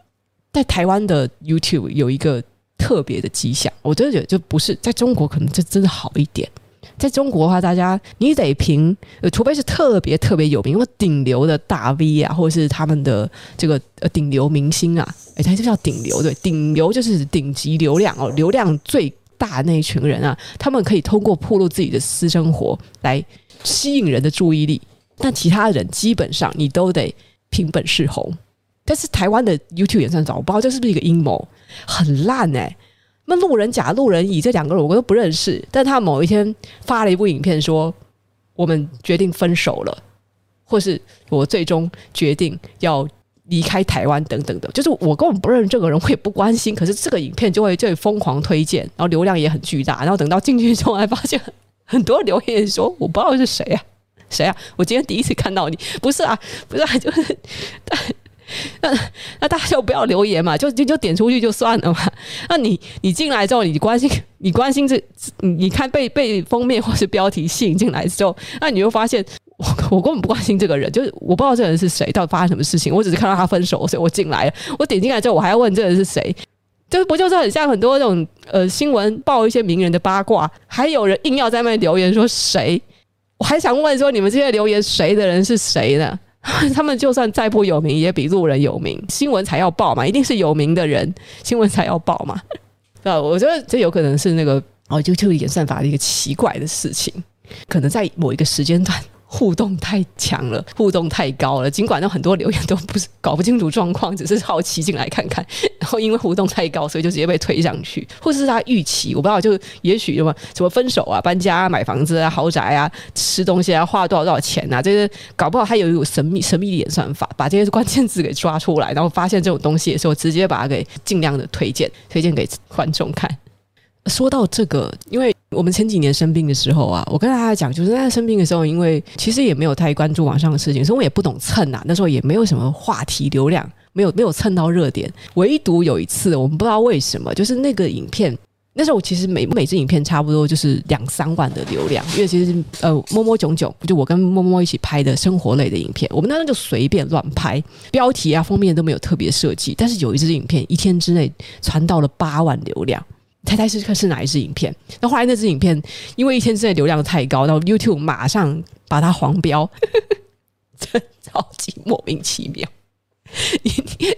S1: 在台湾的 YouTube 有一个特别的迹象，我真的觉得就不是在中国，可能就真的好一点。在中国的话，大家你得凭呃，除非是特别特别有名或顶流的大 V 啊，或者是他们的这个呃顶流明星啊，哎，他就叫顶流对，顶流就是顶级流量哦，流量最大那一群人啊，他们可以通过暴露自己的私生活来吸引人的注意力，但其他人基本上你都得凭本事红。但是台湾的 YouTube 演算法，我不知道这是不是一个阴谋，很烂哎、那路人甲、路人乙这两个人我都不认识，但他某一天发了一部影片说，我们决定分手了，或是我最终决定要离开台湾等等的，就是我根本不认识这个人，我也不关心。可是这个影片就会就会疯狂推荐，然后流量也很巨大。然后等到进去之后，还发现很多留言说，我不知道是谁啊，谁啊？我今天第一次看到你，不是啊，不是啊，就是但。[laughs] 那那大家就不要留言嘛，就就就点出去就算了嘛。[laughs] 那你你进来之后，你关心你关心这，你看被被封面或是标题吸引进来之后，那你就发现我 [laughs] 我根本不关心这个人，就是我不知道这个人是谁，到底发生什么事情，我只是看到他分手，所以我进来了。我点进来之后，我还要问这个人是谁，就不就是很像很多那种呃新闻报一些名人的八卦，还有人硬要在那边留言说谁，我还想问说你们这些留言谁的人是谁呢？[laughs] 他们就算再不有名，也比路人有名。新闻才要报嘛，一定是有名的人，新闻才要报嘛。[laughs] 啊，我觉得这有可能是那个哦就就演算法的一个奇怪的事情，可能在某一个时间段。互动太强了，互动太高了。尽管有很多留言都不是搞不清楚状况，只是好奇进来看看。[laughs] 然后因为互动太高，所以就直接被推上去，或者是他预期，我不知道，就也许什么什么分手啊、搬家啊、买房子啊、豪宅啊、吃东西啊、花多少多少钱啊，这些搞不好他有一种神秘神秘的演算法，把这些关键字给抓出来，然后发现这种东西的时候，直接把它给尽量的推荐推荐给观众看。说到这个，因为我们前几年生病的时候啊，我跟大家讲，就是在生病的时候，因为其实也没有太关注网上的事情，所以我也不懂蹭啊。那时候也没有什么话题流量，没有没有蹭到热点。唯独有一次，我们不知道为什么，就是那个影片，那时候我其实每每支影片差不多就是两三万的流量，因为其实呃，摸摸囧囧，就我跟摸摸一起拍的生活类的影片，我们那时就随便乱拍，标题啊封面都没有特别设计，但是有一支影片一天之内传到了八万流量。猜猜是看是哪一支影片？那后来那支影片因为一天之内流量太高，然后 YouTube 马上把它黄标，[laughs] 这超级莫名其妙。[laughs]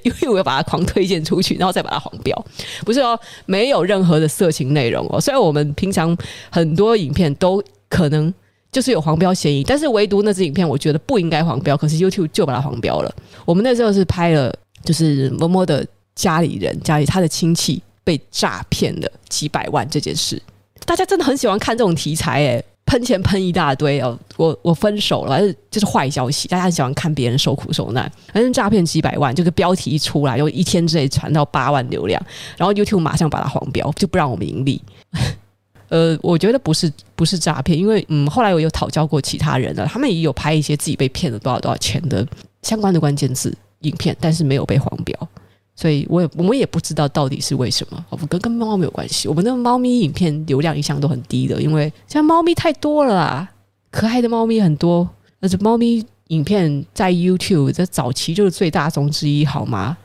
S1: 因为我要把它狂推荐出去，然后再把它黄标，不是哦，没有任何的色情内容哦。虽然我们平常很多影片都可能就是有黄标嫌疑，但是唯独那支影片，我觉得不应该黄标，可是 YouTube 就把它黄标了。我们那时候是拍了，就是摸摸的家里人，家里他的亲戚。被诈骗了几百万这件事，大家真的很喜欢看这种题材诶，喷钱喷一大堆哦，我我分手了，就是坏消息，大家很喜欢看别人受苦受难，反正诈骗几百万，这个标题一出来，又一天之内传到八万流量，然后 YouTube 马上把它黄标，就不让我们盈利。[laughs] 呃，我觉得不是不是诈骗，因为嗯，后来我有讨教过其他人了，他们也有拍一些自己被骗了多少多少钱的相关的关键字影片，但是没有被黄标。所以我也我们也不知道到底是为什么，我，跟跟猫没有关系。我们的猫咪影片流量一向都很低的，因为现在猫咪太多了啦，可爱的猫咪很多，而且猫咪影片在 YouTube 在早期就是最大宗之一，好吗？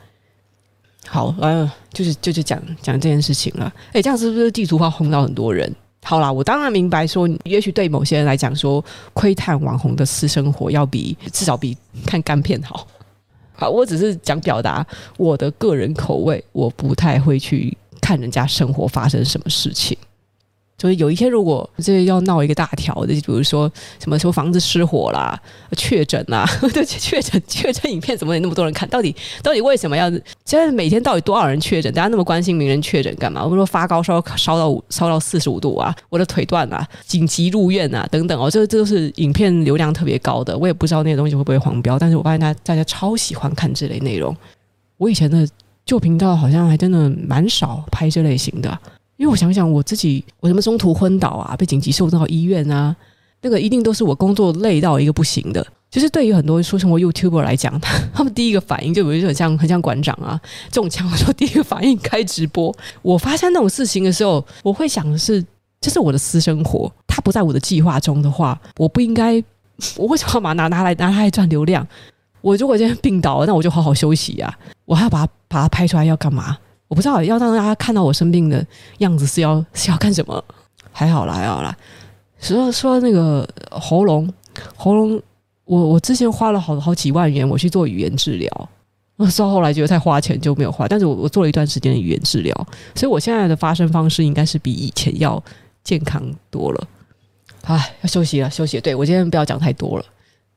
S1: 好，嗯，就是就是讲讲这件事情了。诶，这样是不是地图炮轰到很多人？好啦，我当然明白说，也许对某些人来讲，说窥探网红的私生活要比至少比看干片好。好，我只是讲表达我的个人口味，我不太会去看人家生活发生什么事情。就是有一天，如果这要闹一个大条的，就比如说什么什么房子失火啦、确诊啦，[laughs] 对，确诊确诊影片怎么有那么多人看？到底到底为什么要？现在每天到底多少人确诊？大家那么关心名人确诊干嘛？我们说发高烧烧到烧到四十五度啊，我的腿断了，紧急入院啊，等等哦，这这都是影片流量特别高的。我也不知道那些东西会不会黄标，但是我发现大大家超喜欢看这类内容。我以前的旧频道好像还真的蛮少拍这类型的。因为我想想我自己，我什么中途昏倒啊，被紧急送到医院啊，那个一定都是我工作累到一个不行的。就是对于很多说生活 YouTuber 来讲，他们第一个反应就比如说很像很像馆长啊中枪的时候，第一个反应开直播。我发生那种事情的时候，我会想的是，这是我的私生活，它不在我的计划中的话，我不应该，我为什么要把拿拿来拿它来赚流量？我如果今天病倒了，那我就好好休息呀，我还要把它把它拍出来要干嘛？我不知道要让大家看到我生病的样子是要是要干什么？还好啦，还好啦。说说那个喉咙，喉咙，我我之前花了好好几万元我去做语言治疗，我到后来觉得太花钱就没有花。但是我我做了一段时间的语言治疗，所以我现在的发声方式应该是比以前要健康多了。哎，要休息了，休息。对，我今天不要讲太多了。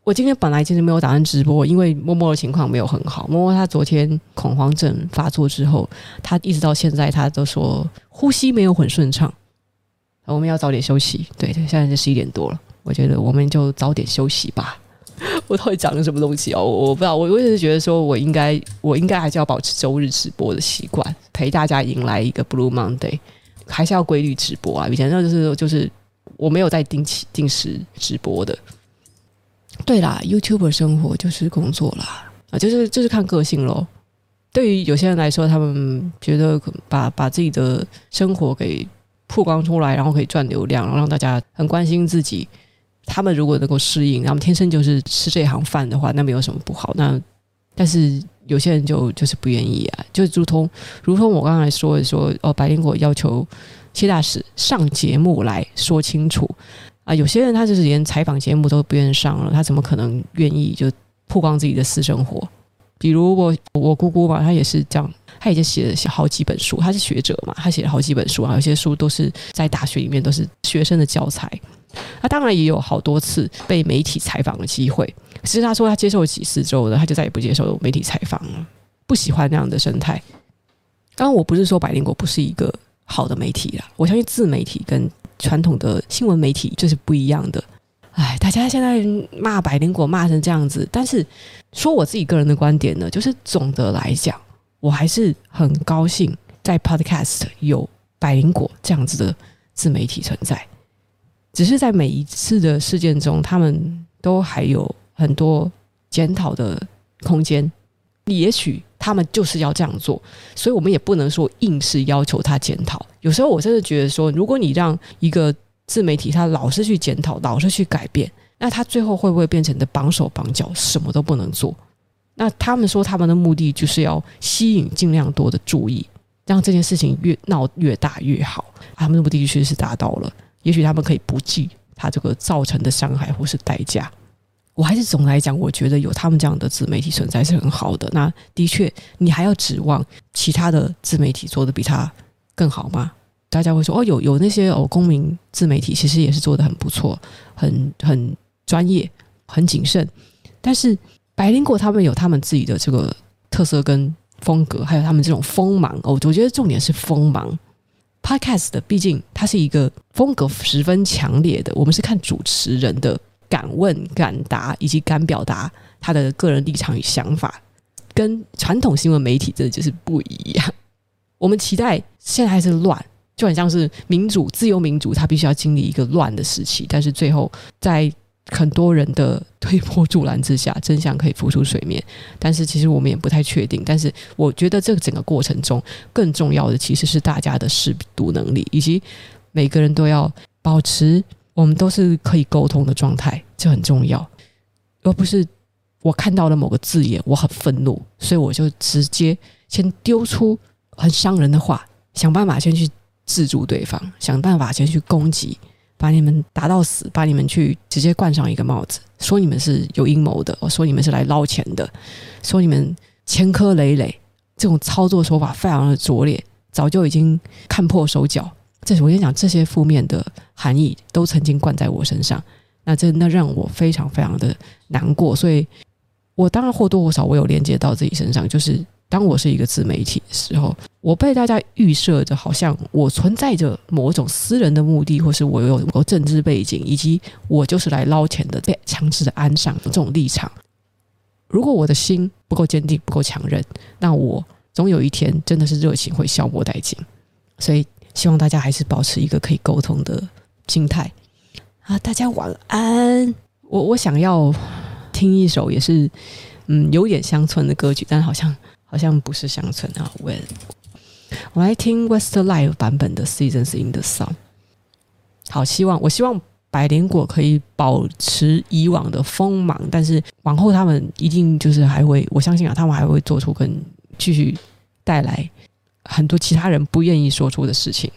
S1: 我今天本来其实没有打算直播，因为默默的情况没有很好。默默他昨天恐慌症发作之后，他一直到现在他都说呼吸没有很顺畅。我们要早点休息。对对，现在是十一点多了，我觉得我们就早点休息吧。[laughs] 我到底讲了什么东西哦？我我不知道。我我一直觉得说我应该，我应该还是要保持周日直播的习惯，陪大家迎来一个 Blue Monday，还是要规律直播啊。以前那就是就是我没有在定期定时直播的。对啦，YouTuber 生活就是工作啦，啊，就是就是看个性咯。对于有些人来说，他们觉得把把自己的生活给曝光出来，然后可以赚流量，然后让大家很关心自己。他们如果能够适应，他们天生就是吃这行饭的话，那没有什么不好。那但是有些人就就是不愿意啊，就如同如同我刚才说的说哦，白灵果要求谢大使上节目来说清楚。啊，有些人他就是连采访节目都不愿意上了，他怎么可能愿意就曝光自己的私生活？比如我我姑姑吧，她也是这样，她已经写了写好几本书，她是学者嘛，她写了好几本书啊，有些书都是在大学里面都是学生的教材。那当然也有好多次被媒体采访的机会，其实她说她接受了几次之后呢，她就再也不接受媒体采访了，不喜欢那样的生态。当然，我不是说百灵果不是一个好的媒体啦，我相信自媒体跟。传统的新闻媒体就是不一样的，哎，大家现在骂百灵果骂成这样子，但是说我自己个人的观点呢，就是总的来讲，我还是很高兴在 Podcast 有百灵果这样子的自媒体存在，只是在每一次的事件中，他们都还有很多检讨的空间，也许。他们就是要这样做，所以我们也不能说硬是要求他检讨。有时候我真的觉得说，如果你让一个自媒体他老是去检讨，老是去改变，那他最后会不会变成的绑手绑脚，什么都不能做？那他们说他们的目的就是要吸引尽量多的注意，让这件事情越闹越大越好。他们的目的确实是达到了，也许他们可以不计他这个造成的伤害或是代价。我还是总来讲，我觉得有他们这样的自媒体存在是很好的。那的确，你还要指望其他的自媒体做得比他更好吗？大家会说哦，有有那些哦，公民自媒体其实也是做得很不错，很很专业，很谨慎。但是白灵果他们有他们自己的这个特色跟风格，还有他们这种锋芒哦，我觉得重点是锋芒。Podcast 的，毕竟它是一个风格十分强烈的，我们是看主持人的敢问敢答以及敢表达他的个人立场与想法，跟传统新闻媒体真的就是不一样。我们期待现在还是乱，就很像是民主、自由民主，它必须要经历一个乱的时期，但是最后在很多人的推波助澜之下，真相可以浮出水面。但是其实我们也不太确定。但是我觉得这个整个过程中，更重要的其实是大家的识读能力，以及每个人都要保持我们都是可以沟通的状态，这很重要。而不是我看到了某个字眼，我很愤怒，所以我就直接先丢出很伤人的话，想办法先去制住对方，想办法先去攻击。把你们打到死，把你们去直接冠上一个帽子，说你们是有阴谋的，我说你们是来捞钱的，说你们前科累累，这种操作手法非常的拙劣，早就已经看破手脚。这我跟你讲，这些负面的含义都曾经灌在我身上，那真的让我非常非常的难过。所以，我当然或多或少我有连接到自己身上，就是。当我是一个自媒体的时候，我被大家预设着好像我存在着某种私人的目的，或是我有某政治背景，以及我就是来捞钱的，被强制的安上这种立场。如果我的心不够坚定、不够强韧，那我总有一天真的是热情会消磨殆尽。所以，希望大家还是保持一个可以沟通的心态啊！大家晚安。我我想要听一首也是嗯有点乡村的歌曲，但好像。好像不是乡村啊，When 我来听 Westlife 版本的 Seasons in the Sun。好，希望我希望百灵果可以保持以往的锋芒，但是往后他们一定就是还会，我相信啊，他们还会做出更继续带来很多其他人不愿意说出的事情，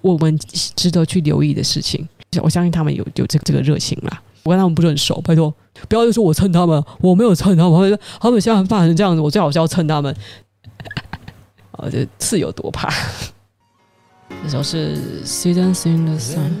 S1: 我们值得去留意的事情。我相信他们有有这个这个热情啦。我跟他们不是很熟，拜托不要就说我蹭他们，我没有蹭他们。他们现在办成这样子，我最好是要蹭他们。哦，这是有多怕？这首是《Seasons in the Sun》。